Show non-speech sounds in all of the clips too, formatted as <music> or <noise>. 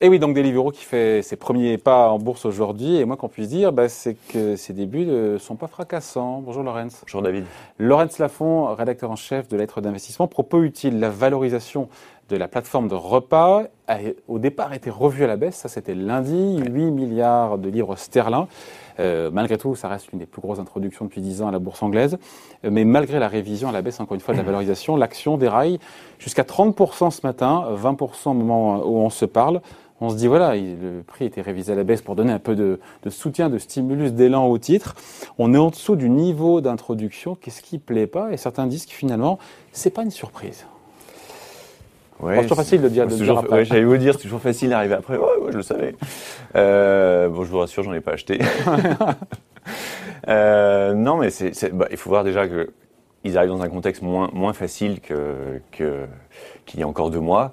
Et oui, donc Deliveroo qui fait ses premiers pas en bourse aujourd'hui. Et moi, qu'on puisse dire, bah, c'est que ses débuts ne sont pas fracassants. Bonjour Laurence. Bonjour David. Laurence Lafont, rédacteur en chef de lettres d'investissement. Propos utile, la valorisation de la plateforme de repas a au départ été revue à la baisse. Ça, c'était lundi, 8 milliards de livres sterling. Euh, malgré tout, ça reste une des plus grosses introductions depuis 10 ans à la bourse anglaise. Euh, mais malgré la révision à la baisse, encore une fois, de la <laughs> valorisation, l'action déraille jusqu'à 30% ce matin, 20% au moment où on se parle on se dit voilà, le prix était révisé à la baisse pour donner un peu de, soutien, de stimulus, d'élan au titre. On est en dessous du niveau d'introduction. Qu'est-ce qui plaît pas? Et certains disent que finalement, c'est pas une surprise. Ouais, c'est toujours facile de dire. De dire après. j'allais vous dire, c'est toujours facile d'arriver après. Ouais, je le savais. Euh, bon, je vous rassure, j'en ai pas acheté. <laughs> euh, non, mais c'est, bah, il faut voir déjà que ils arrivent dans un contexte moins moins facile que qu'il y a encore deux mois.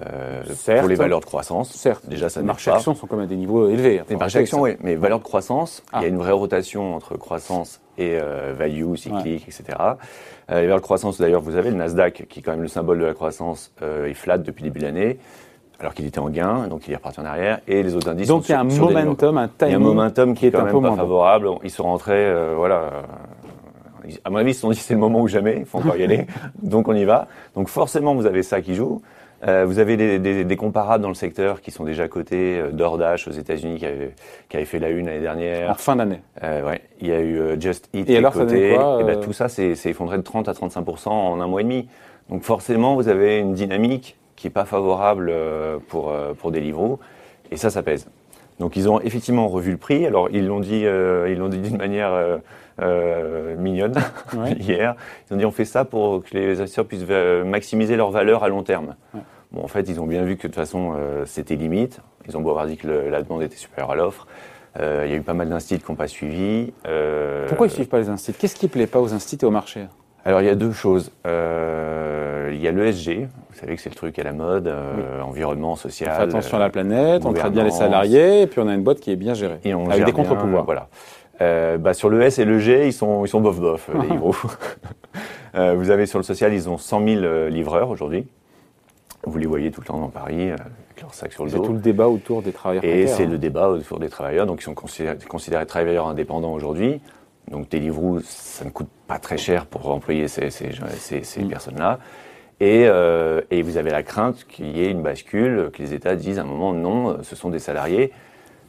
Euh, pour les valeurs de croissance. Certes. Déjà, ça les marchés actions sont quand même à des niveaux élevés. les marchés actions, oui. Mais valeurs de croissance, il y a ah. une vraie rotation entre croissance et euh, value, cyclique, etc. Euh, les valeurs de croissance, d'ailleurs, vous avez le Nasdaq, qui est quand même le symbole de la croissance, euh, il flatte depuis le début de l'année. Alors qu'il était en gain, donc il est reparti en arrière, et les autres indices. Donc il y a un momentum, un timing. Il y a un momentum qui, est, quand même pas favorable. Ils sont rentrés, voilà, à mon avis, ils se sont dit c'est le moment ou jamais, il faut encore y aller, <laughs> donc on y va. Donc forcément, vous avez ça qui joue. Euh, vous avez des, des, des, comparables dans le secteur qui sont déjà cotés. Euh, DoorDash aux États-Unis qui avait, qui avait fait la une l'année dernière. En fin d'année. Euh, ouais. Il y a eu euh, Just Eat et alors, coté. et ben, tout ça, c'est effondré de 30 à 35% en un mois et demi. Donc forcément, vous avez une dynamique qui est pas favorable pour pour Deliveroo. Et ça, ça pèse. Donc ils ont effectivement revu le prix. Alors ils l'ont dit, ils l'ont dit d'une manière euh, mignonne <laughs> hier. Ils ont dit on fait ça pour que les investisseurs puissent maximiser leur valeur à long terme. Bon, en fait, ils ont bien vu que de toute façon, euh, c'était limite. Ils ont beau avoir dit que la demande était supérieure à l'offre. Euh, il y a eu pas mal d'instituts qui n'ont pas suivi. Euh, Pourquoi ils ne suivent pas les instituts Qu'est-ce qui ne plaît pas aux instituts et au marché? Alors, il y a deux choses. il y a l'ESG. Vous savez que c'est le truc à la mode, environnement, social. On fait attention à la planète, on traite bien les salariés, et puis on a une boîte qui est bien gérée. Et on avec des contre-pouvoirs. Voilà. bah, sur le S et le G, ils sont, ils sont bof bof, les <laughs> livres. vous avez sur le social, ils ont 100 000 livreurs aujourd'hui. Vous les voyez tout le temps dans Paris, euh, avec leur sac sur le dos. C'est tout le débat autour des travailleurs. Et c'est le débat autour des travailleurs, donc ils sont considérés, travailleurs indépendants aujourd'hui. Donc Deliveroo, ça ne coûte pas très cher pour employer ces, ces, ces, mm. personnes-là. Et, euh, et, vous avez la crainte qu'il y ait une bascule, que les États disent à un moment non, ce sont des salariés.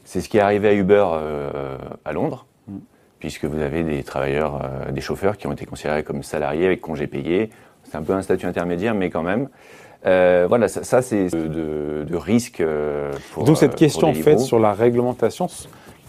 C'est ce qui est arrivé à Uber euh, à Londres, mm. puisque vous avez des travailleurs, euh, des chauffeurs qui ont été considérés comme salariés avec congés payés. C'est un peu un statut intermédiaire, mais quand même. Euh, voilà, ça, ça c'est de, de, risque euh, pour. Donc cette euh, question faite sur la réglementation,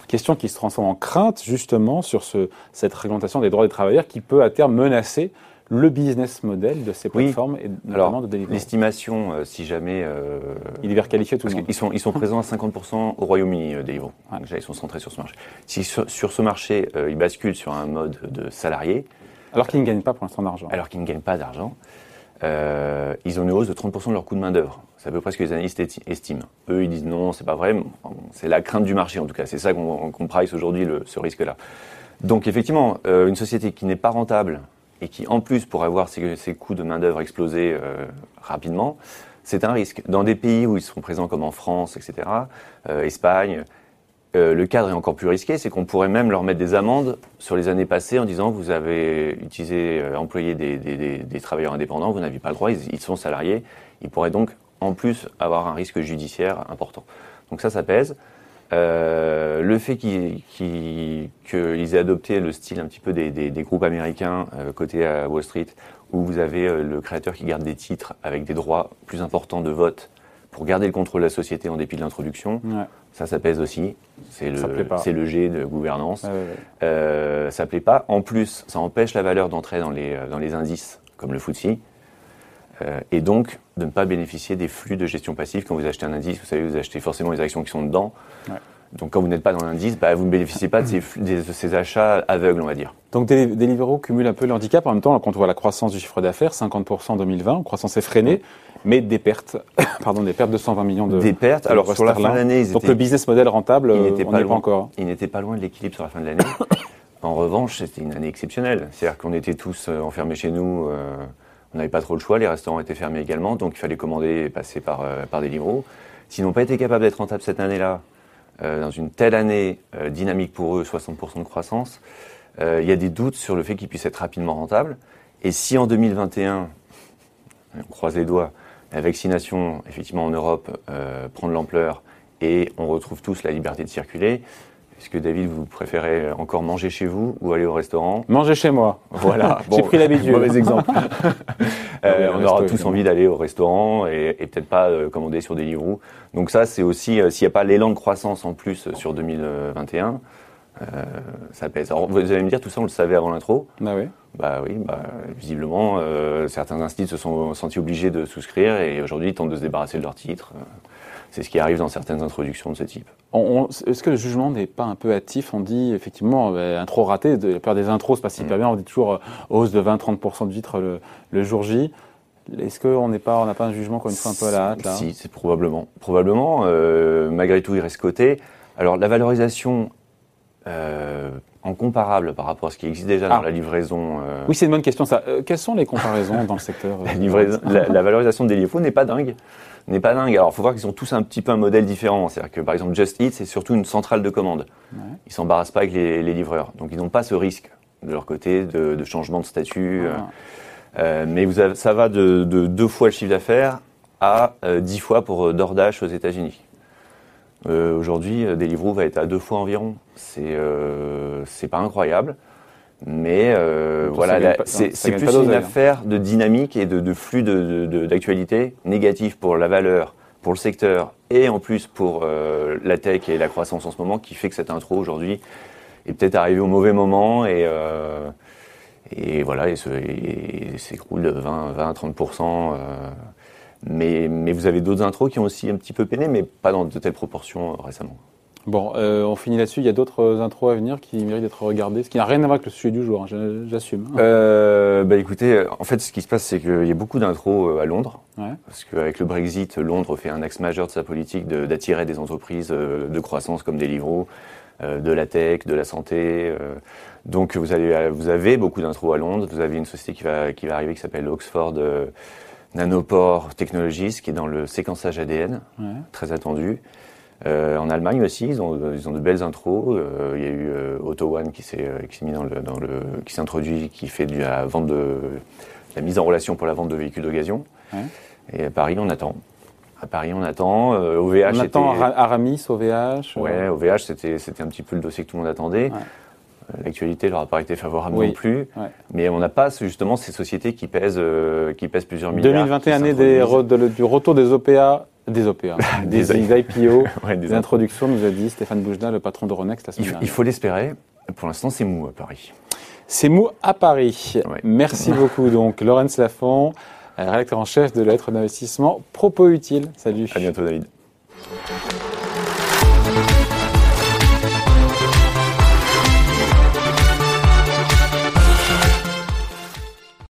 question qui se transforme en crainte justement sur ce, cette réglementation des droits des travailleurs qui peut à terme menacer le business model de ces plateformes et notamment de Deliveroo. L'estimation, si jamais euh, il est vers qualifié tout le monde. Ils sont ils sont présents à 50% au Royaume-Uni euh, Deliveroo. Déjà ils sont centrés sur ce marché. Si sur, sur ce marché ils basculent sur un mode de salarié, alors qu'ils ne gagnent pas pour l'instant d'argent. Alors qu'ils ne gagnent pas d'argent euh, ils ont une hausse de 30% de leur coût de main-d'œuvre. C'est à peu près ce que les analystes estiment. Eux, ils disent non, c'est pas vrai. C'est la crainte du marché, en tout cas. C'est ça qu'on qu price aujourd'hui, ce risque-là. Donc, effectivement, euh, une société qui n'est pas rentable et qui, en plus, pourrait avoir ses, coûts de main-d'œuvre exploser euh, rapidement, c'est un risque. Dans des pays où ils sont présents, comme en France, etc., Espagne, euh, le cadre est encore plus risqué, c'est qu'on pourrait même leur mettre des amendes sur les années passées en disant vous avez utilisé, euh, employé des, travailleurs indépendants, vous n'avez pas le droit, ils, sont salariés, ils pourraient donc en plus avoir un risque judiciaire important. Donc ça, ça pèse. Euh, le fait qu'ils aient adopté le style un petit peu des, groupes américains côté à Wall Street, où vous avez le créateur qui garde des titres avec des droits plus importants de vote pour garder le contrôle de la société en dépit de l'introduction. Ça, ça pèse aussi. C'est le, c'est le G de gouvernance. Ouais, euh, ça plaît pas. En plus, ça empêche la valeur d'entrer dans les, dans les indices, comme le FTSE. Euh, et donc, de ne pas bénéficier des flux de gestion passive. Quand vous achetez un indice, vous savez, vous achetez forcément les actions qui sont dedans. Donc quand vous n'êtes pas dans l'indice, bah, vous ne bénéficiez pas de ces, de ces, achats aveugles, on va dire. Donc Deliveroo cumule un peu le handicap. En même temps, quand on voit la croissance du chiffre d'affaires, 50% en 2020, croissance effrénée, mais des pertes, <coughs> pardon, des pertes de 120 millions de Des pertes, alors sur la fin de l'année, Donc le business model rentable, il n'était pas, encore. Il n'était pas loin de l'équilibre sur la fin de l'année. en revanche, c'était une année exceptionnelle. C'est-à-dire qu'on était tous euh, enfermés chez nous, euh, on n'avait pas trop le choix, les restaurants étaient fermés également, donc il fallait commander et passer par, euh, par Deliveroo. s'ils n'ont pas été capables d'être rentables cette année-là, euh, dans une telle année euh, dynamique pour eux, 60% de croissance, euh, il y a des doutes sur le fait qu'ils puissent être rapidement rentables. Et si en 2021, on croise les doigts, la vaccination, effectivement en Europe, euh, prend de l'ampleur et on retrouve tous la liberté de circuler, est-ce que David, vous préférez encore manger chez vous ou aller au restaurant Manger chez moi. Voilà, <laughs> J'ai pris l'habitude. Mauvais exemple. <laughs> Euh, Oui, on aura tous envie d'aller au restaurant et, et peut-être pas euh, commander sur Deliveroo. Donc ça, c'est aussi, euh, s'il n'y a pas l'élan de croissance en plus sur 2021, euh, ça pèse. Alors vous allez me dire, tout ça, on le savait avant l'intro. Bah oui. Bah oui, bah, visiblement, euh, certains instituts se sont sentis obligés de souscrire et aujourd'hui ils tentent de se débarrasser de leurs titres. Euh, C'est ce qui arrive dans certaines introductions de ce type. Est-ce que le jugement n'est pas un peu hâtif? On dit effectivement euh, intro raté, de, la peur des intros, c'est pas Mm. super bien. On dit toujours hausse de 20-30% du titre le, le jour J. Est-ce qu'on n'est pas, on n'a pas un jugement encore une fois un peu à la hâte là? Si, c'est probablement. Probablement. malgré tout, il reste coté. Alors, la valorisation euh, en comparable par rapport à ce qui existe déjà dans Ah. la livraison. euh, Oui, c'est une bonne question ça. Euh, quelles sont les comparaisons dans le secteur <laughs> euh, la, livraison- la- la valorisation des Deliveroo n'est pas dingue. N'est pas dingue. Alors, il faut voir qu'ils ont tous un petit peu un modèle différent. C'est-à-dire que, par exemple, Just Eat, c'est surtout une centrale de commande. Ouais. Ils s'embarrassent pas avec les, les livreurs. Donc, ils n'ont pas ce risque de leur côté de, de changement de statut. euh, Ah. Euh, mais vous avez- ça va de, de deux fois le chiffre d'affaires à euh, dix fois pour euh, DoorDash aux États-Unis. Euh, Aujourd'hui, euh, Deliveroo va être à deux fois environ. C'est euh, c'est pas incroyable, mais euh, voilà, c'est plus une hein. affaire de dynamique et de, de flux de- de- d'actualité négatif pour la valeur, pour le secteur et en plus pour la tech et la croissance en ce moment qui fait que cette intro aujourd'hui est peut-être arrivée au mauvais moment et et voilà, et s'écroule de 20, 20 30%. Mais, mais vous avez d'autres intros qui ont aussi un petit peu peiné, mais pas dans de telles proportions euh, récemment. Bon, euh, on finit là-dessus. Il y a d'autres intros à venir qui méritent d'être regardées, ce qui n'a rien à voir avec le sujet du jour. hein, J'assume. Euh, bah écoutez, en fait, ce qui se passe, c'est qu'il y a beaucoup d'intros euh, à Londres. Ouais. Parce qu'avec le Brexit, Londres fait un axe majeur de sa politique de- d'attirer des entreprises de croissance comme Deliveroo, de la tech, de la santé. donc vous, allez, vous avez beaucoup d'intros à Londres. Vous avez une société qui va, qui va arriver qui s'appelle Oxford Nanopore Technologies, qui est dans le séquençage ADN, Ouais. très attendu. Euh, en Allemagne aussi, ils ont, ils ont de belles intros. Euh, il y a eu euh, Auto One qui s'est euh, qui s'est mis dans le, dans le, qui s'est introduit, qui fait de la vente de la mise en relation pour la vente de véhicules d'occasion. Ouais. Et à Paris, on attend. À Paris, on attend. OVH, On attend était- Aramis, OVH. Ouais, OVH, c'était c'était un petit peu le dossier que tout le monde attendait. Ouais. L'actualité leur a pas été favorable Oui. non plus. Ouais. Mais on n'a pas justement ces sociétés qui pèsent, euh, qui pèsent plusieurs milliards. 2021 qui année des re- de du retour des OPA, des OPA, <laughs> des, IPO, <laughs> Ouais, des des introductions, nous a dit Stéphane Boujna, le patron d'Euronext la Il, semaine il dernière. faut l'espérer. Pour l'instant, c'est mou à Paris. C'est mou à Paris. Ouais. Merci <laughs> beaucoup donc Laurence Lafont, euh, rédacteur en chef de la lettre d'investissement Propos Utile. Salut. À bientôt, David.